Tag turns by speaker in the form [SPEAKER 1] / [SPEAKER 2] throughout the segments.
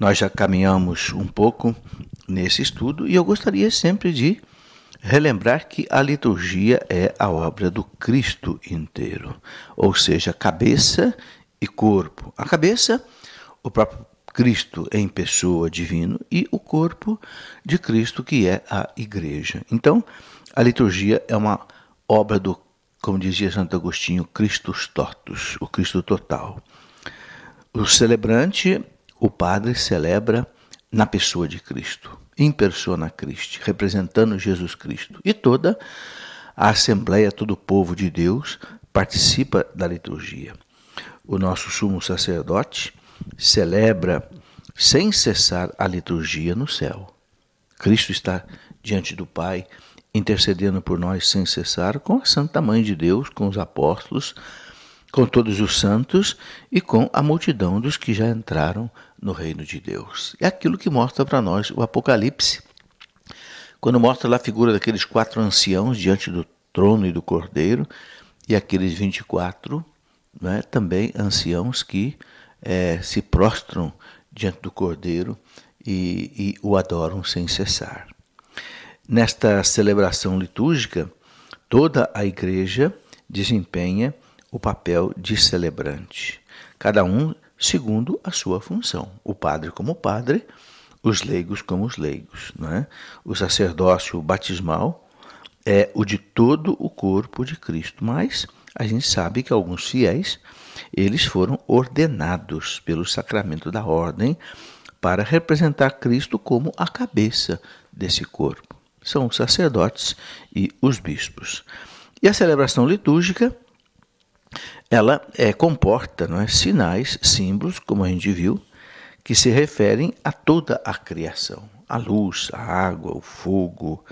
[SPEAKER 1] Nós já caminhamos um pouco nesse estudo e eu gostaria sempre de relembrar que a liturgia é a obra do Cristo inteiro, ou seja, cabeça e corpo. A cabeça, o próprio Cristo em pessoa divino e o corpo de Cristo que é a igreja. Então, a liturgia é uma obra do, como dizia Santo Agostinho, Christus totus, o Cristo total. O celebrante, o padre celebra na pessoa de Cristo, in persona Christi, representando Jesus Cristo. E toda a assembleia, todo o povo de Deus participa da liturgia. O nosso sumo sacerdote celebra sem cessar a liturgia no céu. Cristo está diante do Pai, intercedendo por nós sem cessar, com a Santa Mãe de Deus, com os apóstolos, com todos os santos e com a multidão dos que já entraram no reino de Deus. É aquilo que mostra para nós o Apocalipse. Quando mostra lá a figura daqueles quatro anciãos diante do trono e do cordeiro, e aqueles 24 né, também anciãos que é, se prostram diante do cordeiro e, e o adoram sem cessar. Nesta celebração litúrgica, toda a igreja desempenha o papel de celebrante, cada um segundo a sua função. O padre como padre, os leigos como os leigos. Né? O sacerdócio batismal é o de todo o corpo de Cristo, mas a gente sabe que alguns fiéis eles foram ordenados pelo sacramento da ordem para representar Cristo como a cabeça desse corpo. São os sacerdotes e os bispos. E a celebração litúrgica ela é, comporta não é, sinais, símbolos, como a gente viu, que se referem a toda a criação, a luz, a água, o fogo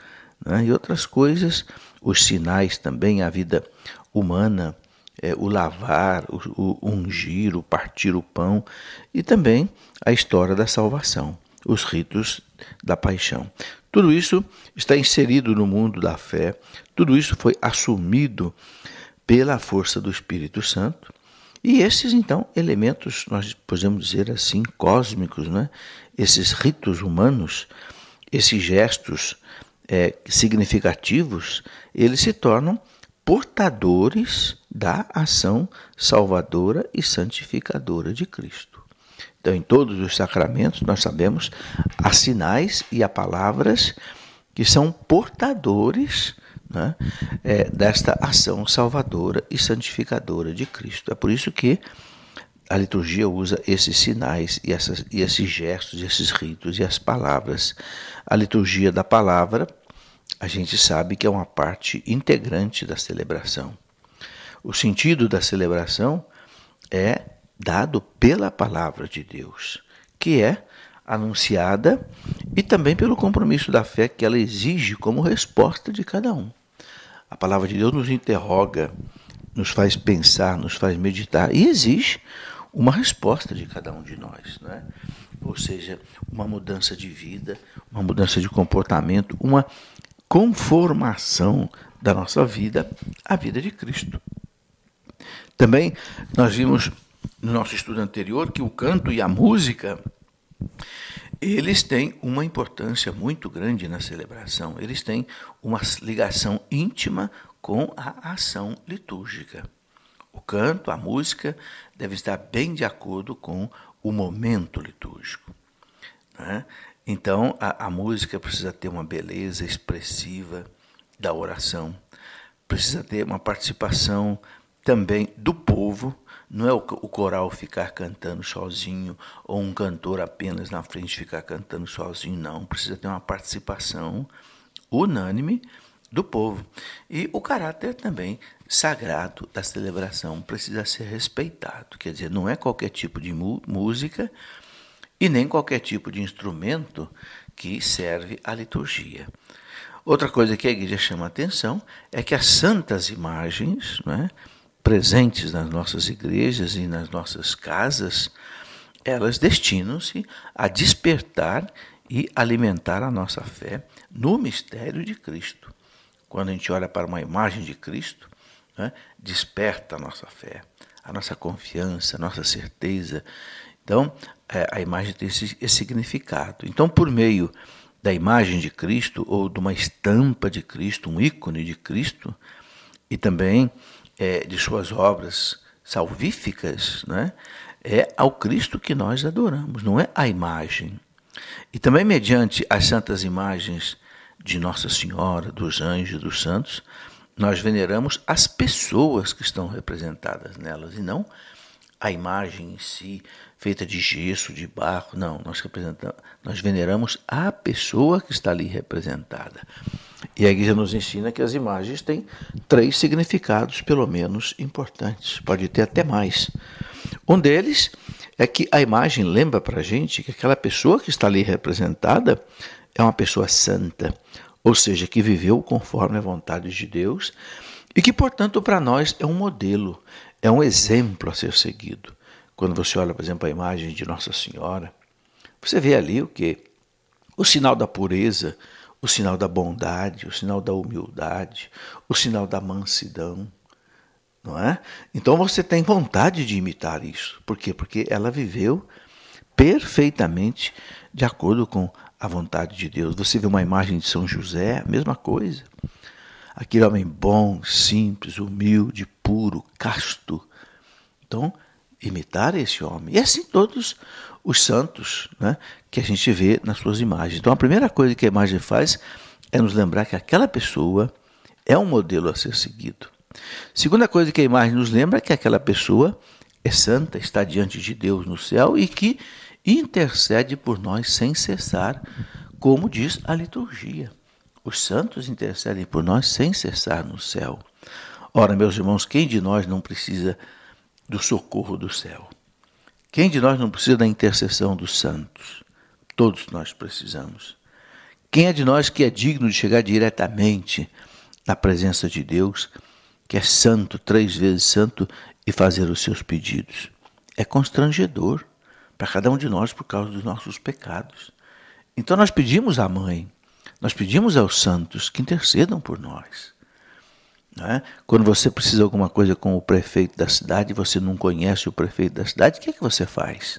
[SPEAKER 1] né, e outras coisas, os sinais também, a vida humana, é, o lavar, o, o ungir, o partir o pão e também a história da salvação, os ritos da paixão. Tudo isso está inserido no mundo da fé, tudo isso foi assumido pela força do Espírito Santo. E esses, então, elementos, nós podemos dizer assim, cósmicos, né? esses ritos humanos, esses gestos é, significativos, eles se tornam portadores da ação salvadora e santificadora de Cristo. Então, em todos os sacramentos, nós sabemos há sinais e há palavras que são portadores né, é, desta ação salvadora e santificadora de Cristo. É por isso que a liturgia usa esses sinais e, essas, e esses gestos, esses ritos e as palavras. A liturgia da palavra, a gente sabe que é uma parte integrante da celebração. O sentido da celebração é dado pela palavra de Deus, que é anunciada e também pelo compromisso da fé que ela exige como resposta de cada um. A palavra de Deus nos interroga, nos faz pensar, nos faz meditar e exige uma resposta de cada um de nós, né? Ou seja, uma mudança de vida, uma mudança de comportamento, uma conformação da nossa vida à vida de Cristo. Também nós vimos no nosso estudo anterior que o canto e a música eles têm uma importância muito grande na celebração, eles têm uma ligação íntima com a ação litúrgica. O canto, a música, deve estar bem de acordo com o momento litúrgico. Né? Então, a, a música precisa ter uma beleza expressiva da oração, precisa ter uma participação também do povo não é o, coral ficar cantando sozinho ou um cantor apenas na frente ficar cantando sozinho, não. Precisa ter uma participação unânime do povo. E o caráter também sagrado da celebração precisa ser respeitado. Quer dizer, não é qualquer tipo de música e nem qualquer tipo de instrumento que serve à liturgia. Outra coisa que a igreja chama a atenção é que as santas imagens, não é? Presentes nas nossas igrejas e nas nossas casas, elas destinam-se a despertar e alimentar a nossa fé no mistério de Cristo. Quando a gente olha para uma imagem de Cristo, né, desperta a nossa fé, a nossa confiança, a nossa certeza. Então, é, a imagem tem esse, esse significado. Então, por meio da imagem de Cristo ou de uma estampa de Cristo, um ícone de Cristo, e também é, de suas obras salvíficas, né? é ao Cristo que nós adoramos, não é a imagem. E também mediante as santas imagens de Nossa Senhora, dos anjos, dos santos, nós veneramos as pessoas que estão representadas nelas e não a imagem em si, feita de gesso, de barro. Não, nós representamos, nós veneramos a pessoa que está ali representada. E a igreja nos ensina que as imagens têm três significados, pelo menos, importantes. Pode ter até mais. Um deles é que a imagem lembra para a gente que aquela pessoa que está ali representada é uma pessoa santa, ou seja, que viveu conforme a vontade de Deus e que, portanto, para nós é um modelo, é um exemplo a ser seguido. Quando você olha, por exemplo, a imagem de Nossa Senhora, você vê ali o que? O sinal da pureza, o sinal da bondade, o sinal da humildade, o sinal da mansidão, não é? Então você tem vontade de imitar isso. Por quê? Porque ela viveu perfeitamente de acordo com a vontade de Deus. Você vê uma imagem de São José, a mesma coisa. Aquele homem bom, simples, humilde, puro, casto. Então, imitar esse homem. E assim todos os santos né, que a gente vê nas suas imagens. Então, a primeira coisa que a imagem faz é nos lembrar que aquela pessoa é um modelo a ser seguido. Segunda coisa que a imagem nos lembra é que aquela pessoa é santa, está diante de Deus no céu e que intercede por nós sem cessar, como diz a liturgia. Os santos intercedem por nós sem cessar no céu. Ora, meus irmãos, quem de nós não precisa do socorro do céu? Quem de nós não precisa da intercessão dos santos? Todos nós precisamos. Quem é de nós que é digno de chegar diretamente na presença de Deus, que é santo, três vezes santo, e fazer os seus pedidos? É constrangedor para cada um de nós por causa dos nossos pecados. Então nós pedimos à mãe, nós pedimos aos santos que intercedam por nós. É? Quando você precisa de alguma coisa com o prefeito da cidade você não conhece o prefeito da cidade, o que é que você faz?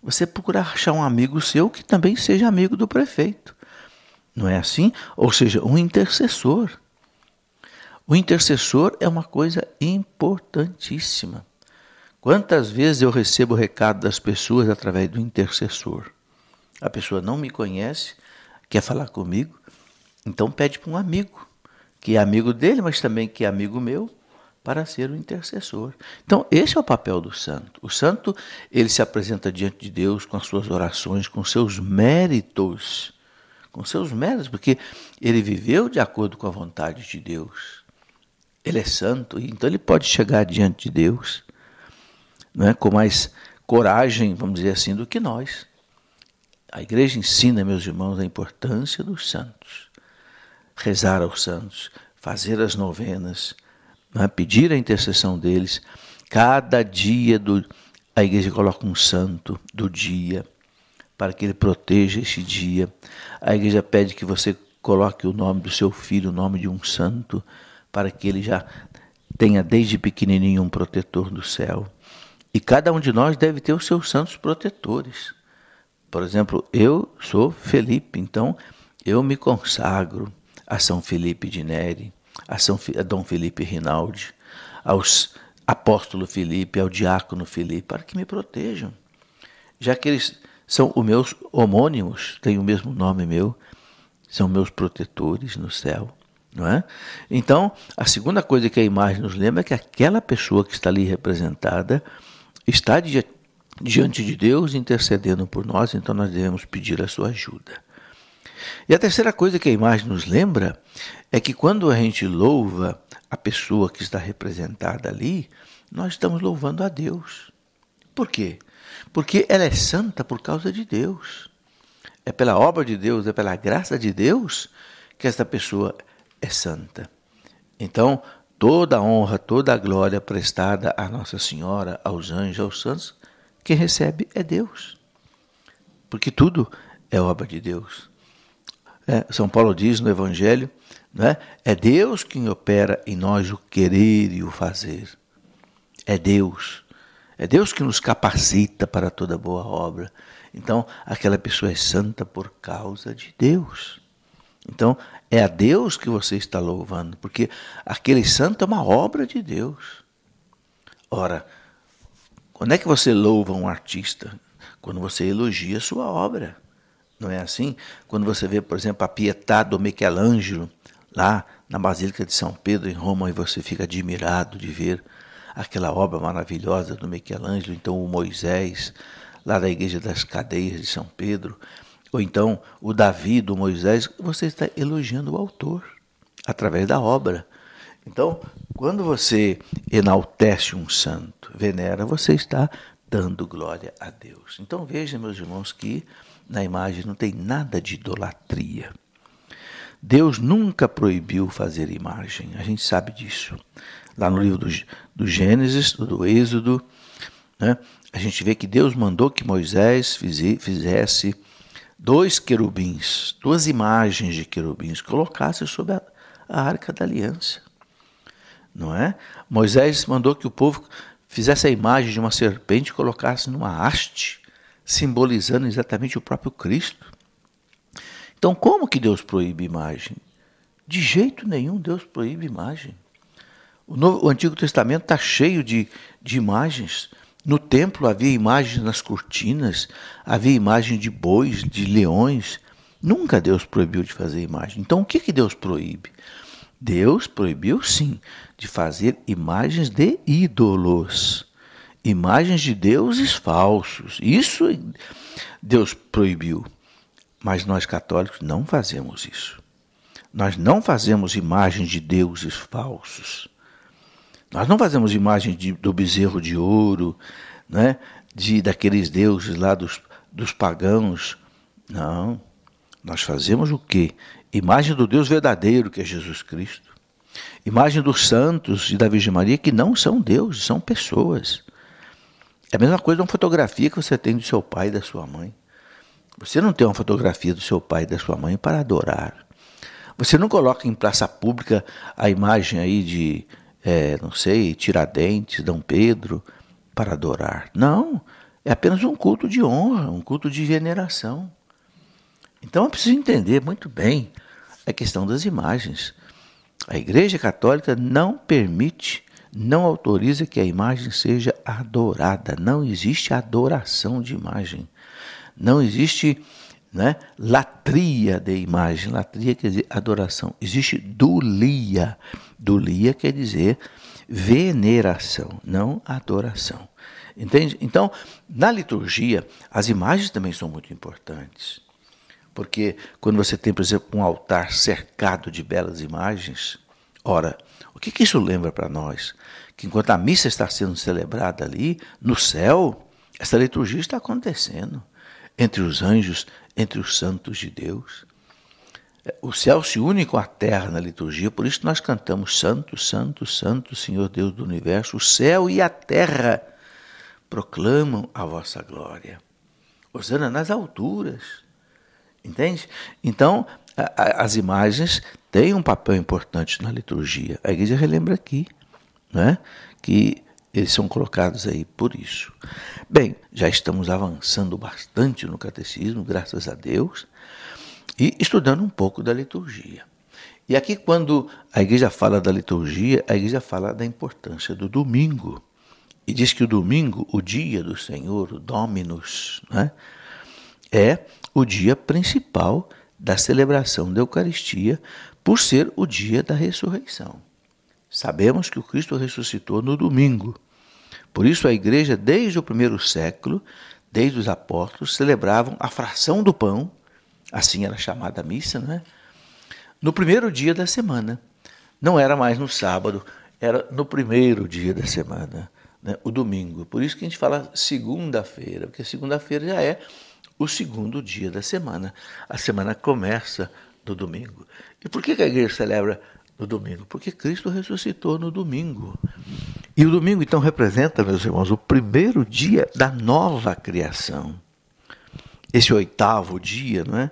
[SPEAKER 1] Você procura achar um amigo seu que também seja amigo do prefeito. Não é assim? Ou seja, um intercessor. O intercessor é uma coisa importantíssima. Quantas vezes eu recebo o recado das pessoas através do intercessor? A pessoa não me conhece, quer falar comigo, então pede para um amigo, que é amigo dele, mas também que é amigo meu, para ser o intercessor. Então, esse é o papel do santo. O santo, ele se apresenta diante de Deus com as suas orações, com seus méritos, com seus méritos, porque ele viveu de acordo com a vontade de Deus. Ele é santo, então ele pode chegar diante de Deus não é, com mais coragem, vamos dizer assim, do que nós. A igreja ensina, meus irmãos, a importância dos santos. Rezar aos santos, fazer as novenas, é? pedir a intercessão deles. Cada dia do, a igreja coloca um santo do dia para que ele proteja esse dia. A igreja pede que você coloque o nome do seu filho, o nome de um santo, para que ele já tenha desde pequenininho um protetor do céu. E cada um de nós deve ter os seus santos protetores. Por exemplo, eu sou Felipe, então eu me consagro a São Felipe de Neri, a, São, a Dom Felipe Rinaldi, aos apóstolo Felipe, ao diácono Felipe, para que me protejam. Já que eles são os meus homônimos, têm o mesmo nome meu, são meus protetores no céu. Não é? Então, a segunda coisa que a imagem nos lembra é que aquela pessoa que está ali representada está diante diante de Deus intercedendo por nós, então nós devemos pedir a sua ajuda. E a terceira coisa que a imagem nos lembra é que quando a gente louva a pessoa que está representada ali, nós estamos louvando a Deus. Por quê? Porque ela é santa por causa de Deus. É pela obra de Deus, é pela graça de Deus que esta pessoa é santa. Então, toda a honra, toda a glória prestada à Nossa Senhora, aos anjos, aos santos, quem recebe é Deus. Porque tudo é obra de Deus. É, São Paulo diz no Evangelho, né, é Deus quem opera em nós o querer e o fazer. É Deus. É Deus que nos capacita para toda boa obra. Então, aquela pessoa é santa por causa de Deus. Então, é a Deus que você está louvando, porque aquele santo é uma obra de Deus. Ora, quando é que você louva um artista? Quando você elogia sua obra. Não é assim? Quando você vê, por exemplo, a Pietà do Michelangelo, lá na Basílica de São Pedro, em Roma, e você fica admirado de ver aquela obra maravilhosa do Michelangelo, então o Moisés, lá da Igreja das Cadeias de São Pedro, ou então o Davi do Moisés, você está elogiando o autor através da obra. Então, quando você enaltece um santo, venera, você está dando glória a Deus. Então veja, meus irmãos, que na imagem não tem nada de idolatria. Deus nunca proibiu fazer imagem, a gente sabe disso. Lá no livro do, do Gênesis, do Êxodo, né, a gente vê que Deus mandou que Moisés fizesse dois querubins, duas imagens de querubins, colocasse sobre a, a arca da aliança. Não é? Moisés mandou que o povo fizesse a imagem de uma serpente e colocasse numa haste, simbolizando exatamente o próprio Cristo. Então, como que Deus proíbe imagem? De jeito nenhum Deus proíbe imagem. O, Novo, o Antigo Testamento está cheio de, de imagens. No templo havia imagens nas cortinas, havia imagem de bois, de leões. Nunca Deus proibiu de fazer imagem. Então, o que, que Deus proíbe? Deus proibiu, sim, de fazer imagens de ídolos, imagens de deuses falsos. Isso Deus proibiu. Mas nós católicos não fazemos isso. Nós não fazemos imagens de deuses falsos. Nós não fazemos imagem de, do bezerro de ouro, né? de daqueles deuses lá dos, dos pagãos. Não. Nós fazemos o quê? Imagem do Deus verdadeiro, que é Jesus Cristo. Imagem dos santos e da Virgem Maria, que não são deuses, são pessoas. É a mesma coisa uma fotografia que você tem do seu pai e da sua mãe. Você não tem uma fotografia do seu pai e da sua mãe para adorar. Você não coloca em praça pública a imagem aí de é, não sei, Tiradentes, Dom Pedro, para adorar. Não, é apenas um culto de honra, um culto de veneração. Então é preciso entender muito bem a questão das imagens. A Igreja Católica não permite, não autoriza que a imagem seja adorada. Não existe adoração de imagem. Não existe né, latria de imagem. Latria quer dizer adoração. Existe dulia. Dulia quer dizer veneração, não adoração. Entende? Então, na liturgia, as imagens também são muito importantes. Porque quando você tem, por exemplo, um altar cercado de belas imagens, ora, o que, que isso lembra para nós? Que enquanto a missa está sendo celebrada ali, no céu, essa liturgia está acontecendo entre os anjos, entre os santos de Deus. O céu se une com a terra na liturgia, por isso nós cantamos Santo, Santo, Santo, Senhor Deus do universo. O céu e a terra proclamam a vossa glória. Osana nas alturas. Entende? Então, a, a, as imagens têm um papel importante na liturgia. A igreja relembra aqui né, que eles são colocados aí por isso. Bem, já estamos avançando bastante no catecismo, graças a Deus e estudando um pouco da liturgia. E aqui, quando a igreja fala da liturgia, a igreja fala da importância do domingo. E diz que o domingo, o dia do Senhor, o Dominus, né, é o dia principal da celebração da Eucaristia, por ser o dia da ressurreição. Sabemos que o Cristo ressuscitou no domingo. Por isso, a igreja, desde o primeiro século, desde os apóstolos, celebravam a fração do pão assim era chamada a missa, né? no primeiro dia da semana. Não era mais no sábado, era no primeiro dia da semana, né? o domingo. Por isso que a gente fala segunda-feira, porque segunda-feira já é o segundo dia da semana. A semana começa no domingo. E por que a igreja celebra no domingo? Porque Cristo ressuscitou no domingo. E o domingo, então, representa, meus irmãos, o primeiro dia da nova criação esse oitavo dia, não é?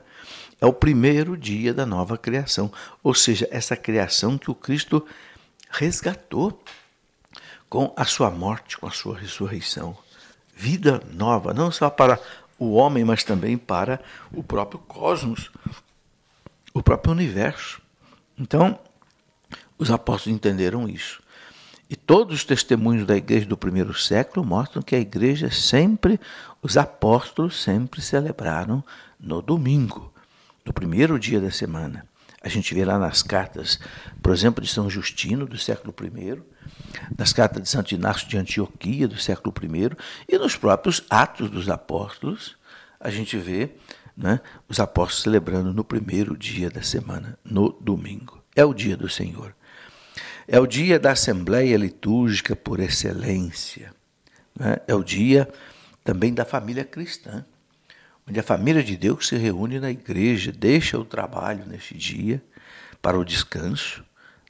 [SPEAKER 1] É o primeiro dia da nova criação, ou seja, essa criação que o Cristo resgatou. com a sua morte, com a sua ressurreição. Vida nova, não só para o homem, mas também para o próprio cosmos, o próprio universo. Então, os apóstolos entenderam isso. E todos os testemunhos da igreja do primeiro século mostram que a igreja sempre, os apóstolos sempre celebraram no domingo, no primeiro dia da semana. A gente vê lá nas cartas, por exemplo, de São Justino, do século I, nas cartas de Santo Inácio de Antioquia, do século I, e nos próprios Atos dos Apóstolos, a gente vê né, os apóstolos celebrando no primeiro dia da semana, no domingo. É o dia do Senhor. É o dia da Assembleia Litúrgica por excelência. Né? É o dia também da família cristã, onde a família de Deus se reúne na igreja, deixa o trabalho neste dia para o descanso,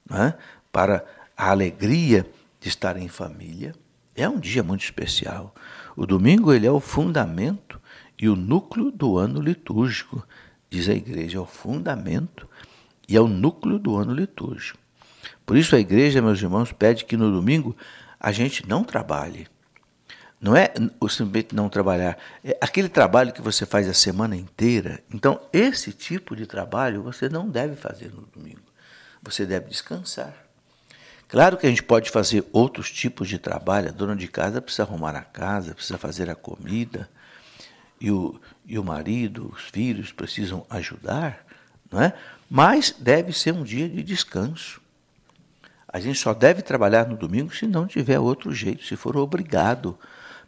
[SPEAKER 1] né? para a alegria de estar em família. É um dia muito especial. O domingo ele é o fundamento e o núcleo do ano litúrgico, diz a igreja, é o fundamento e é o núcleo do ano litúrgico. Por isso a igreja, meus irmãos, pede que no domingo a gente não trabalhe. Não é o simplesmente não trabalhar, é aquele trabalho que você faz a semana inteira. Então, esse tipo de trabalho você não deve fazer no domingo. Você deve descansar. Claro que a gente pode fazer outros tipos de trabalho. A dona de casa precisa arrumar a casa, precisa fazer a comida, e o, e o marido, os filhos precisam ajudar, não é? Mas deve ser um dia de descanso. A gente só deve trabalhar no domingo se não tiver outro jeito, se for obrigado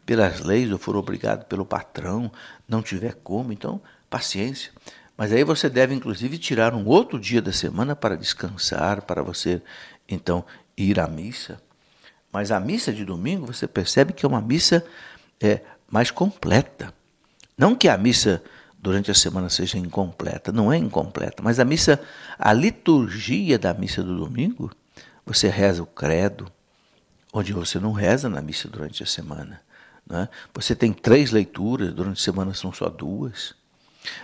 [SPEAKER 1] pelas leis ou for obrigado pelo patrão, não tiver como, então paciência. Mas aí você deve inclusive tirar um outro dia da semana para descansar, para você então ir à missa. Mas a missa de domingo você percebe que é uma missa é, mais completa. Não que a missa durante a semana seja incompleta, não é incompleta, mas a missa, a liturgia da missa do domingo você reza o credo, onde você não reza na missa durante a semana. Né? Você tem três leituras, durante a semana são só duas.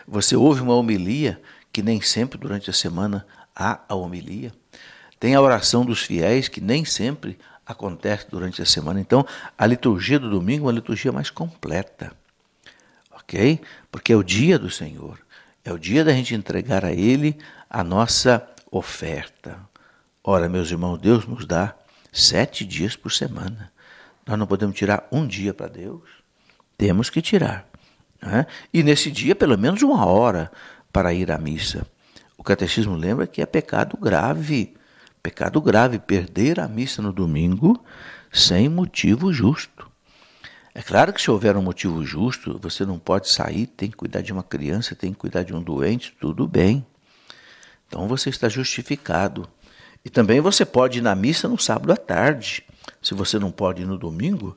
[SPEAKER 1] Você ouve uma homilia, que nem sempre durante a semana há a homilia. Tem a oração dos fiéis, que nem sempre acontece durante a semana. Então, a liturgia do domingo é uma liturgia mais completa. Ok? Porque é o dia do Senhor. É o dia da gente entregar a Ele a nossa oferta. Ora, meus irmãos, Deus nos dá sete dias por semana. Nós não podemos tirar um dia para Deus. Temos que tirar. Né? E nesse dia, pelo menos uma hora para ir à missa. O catecismo lembra que é pecado grave. Pecado grave perder a missa no domingo sem motivo justo. É claro que se houver um motivo justo, você não pode sair, tem que cuidar de uma criança, tem que cuidar de um doente, tudo bem. Então você está justificado. E também você pode ir na missa no sábado à tarde. Se você não pode ir no domingo,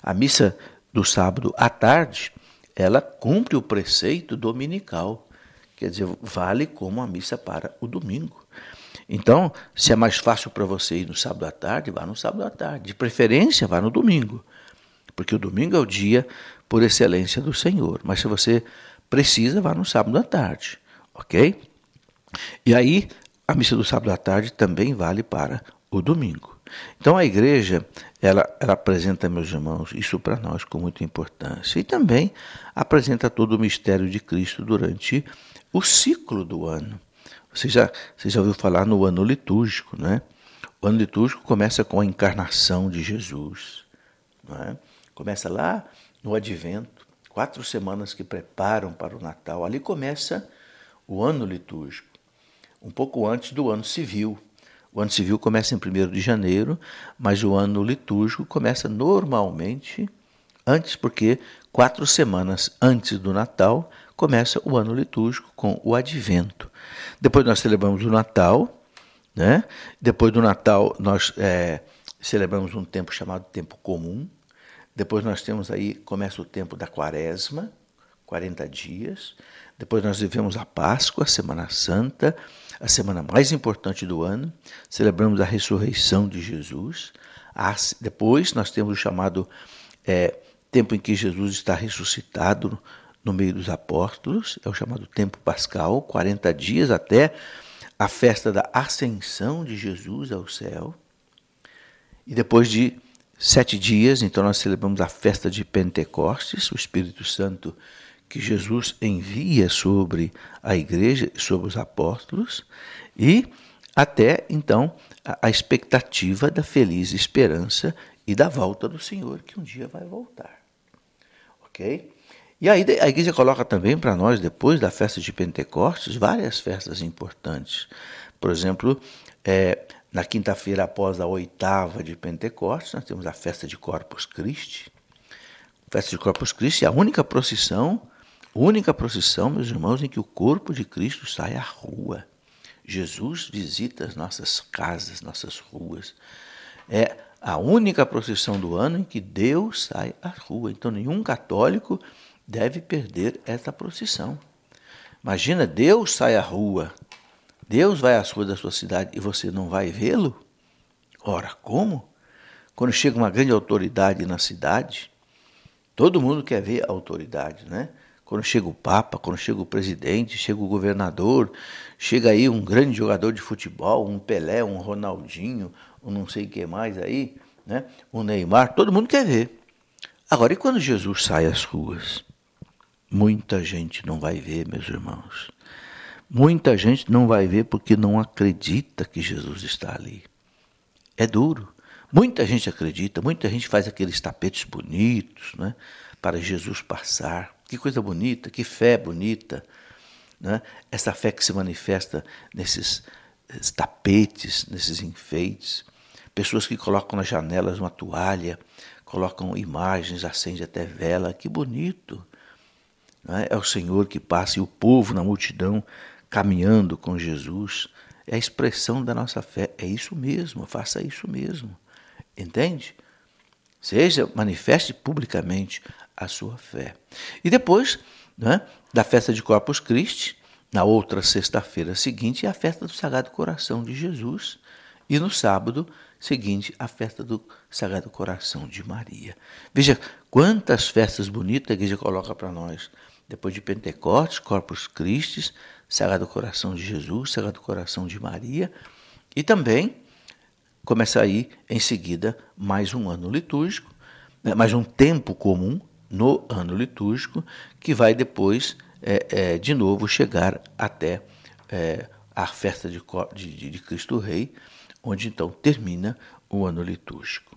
[SPEAKER 1] a missa do sábado à tarde, ela cumpre o preceito dominical. Quer dizer, vale como a missa para o domingo. Então, se é mais fácil para você ir no sábado à tarde, vá no sábado à tarde. De preferência, vá no domingo. Porque o domingo é o dia por excelência do Senhor. Mas se você precisa, vá no sábado à tarde. Ok? E aí, a missa do sábado à tarde também vale para o domingo. Então a igreja, ela, ela apresenta, meus irmãos, isso para nós com muita importância. E também apresenta todo o mistério de Cristo durante o ciclo do ano. Você já, você já ouviu falar no ano litúrgico, né? O ano litúrgico começa com a encarnação de Jesus. É? Começa lá no advento, quatro semanas que preparam para o Natal. Ali começa o ano litúrgico um pouco antes do ano civil. O ano civil começa em 1 de janeiro, mas o ano litúrgico começa normalmente antes, porque quatro semanas antes do Natal começa o ano litúrgico com o Advento. Depois nós celebramos o Natal, né? Depois do Natal nós é, celebramos um tempo chamado tempo comum. Depois nós temos aí começa o tempo da Quaresma, 40 dias. Depois nós vivemos a Páscoa, a Semana Santa a semana mais importante do ano, celebramos a ressurreição de Jesus. Depois nós temos o chamado é, tempo em que Jesus está ressuscitado no meio dos apóstolos, é o chamado tempo pascal, 40 dias até a festa da ascensão de Jesus ao céu. E depois de sete dias, então nós celebramos a festa de Pentecostes, o Espírito Santo que Jesus envia sobre a igreja, sobre os apóstolos, e até então a, expectativa da feliz esperança e da volta do Senhor, que um dia vai voltar. Ok? E aí a igreja coloca também para nós, depois da festa de Pentecostes, várias festas importantes. Por exemplo, é, na quinta-feira após a oitava de Pentecostes, nós temos a festa de Corpus Christi. Festa de Corpus Christi é a única procissão, única procissão, meus irmãos, em que o corpo de Cristo sai à rua. Jesus visita as nossas casas, nossas ruas. É a única procissão do ano em que Deus sai à rua. Então, nenhum católico deve perder essa procissão. Imagina, Deus sai à rua, Deus vai às ruas da sua cidade e você não vai vê-lo? Ora, como? Quando chega uma grande autoridade na cidade, todo mundo quer ver a autoridade, né? Quando chega o Papa, quando chega o presidente, chega o governador, chega aí um grande jogador de futebol, um Pelé, um Ronaldinho, um não sei o que mais aí, né? O Neymar, todo mundo quer ver. Agora, e quando Jesus sai às ruas? Muita gente não vai ver, meus irmãos. Muita gente não vai ver porque não acredita que Jesus está ali. É duro. Muita gente acredita, muita gente faz aqueles tapetes bonitos né, para Jesus passar. Que coisa bonita, que fé bonita. Né? Essa fé que se manifesta nesses tapetes, nesses enfeites. Pessoas que colocam nas janelas uma toalha, colocam imagens, acende até vela. Que bonito. É? é o Senhor que passa e o povo na multidão caminhando com Jesus. É a expressão da nossa fé. É isso mesmo, faça isso mesmo. Entende? Seja, manifeste publicamente a sua fé. E depois né, da festa de Corpus Christi, na outra sexta-feira seguinte, a festa do Sagrado Coração de Jesus. E no sábado seguinte, a festa do Sagrado Coração de Maria. Veja quantas festas bonitas a igreja coloca para nós. Depois de Pentecostes, Corpus Christi, Sagrado Coração de Jesus, Sagrado Coração de Maria, e também começa aí em seguida mais um ano litúrgico, né, mais um tempo comum no ano litúrgico, que vai depois é, é, de novo chegar até é, a festa de, de, de Cristo Rei, onde então termina o ano litúrgico.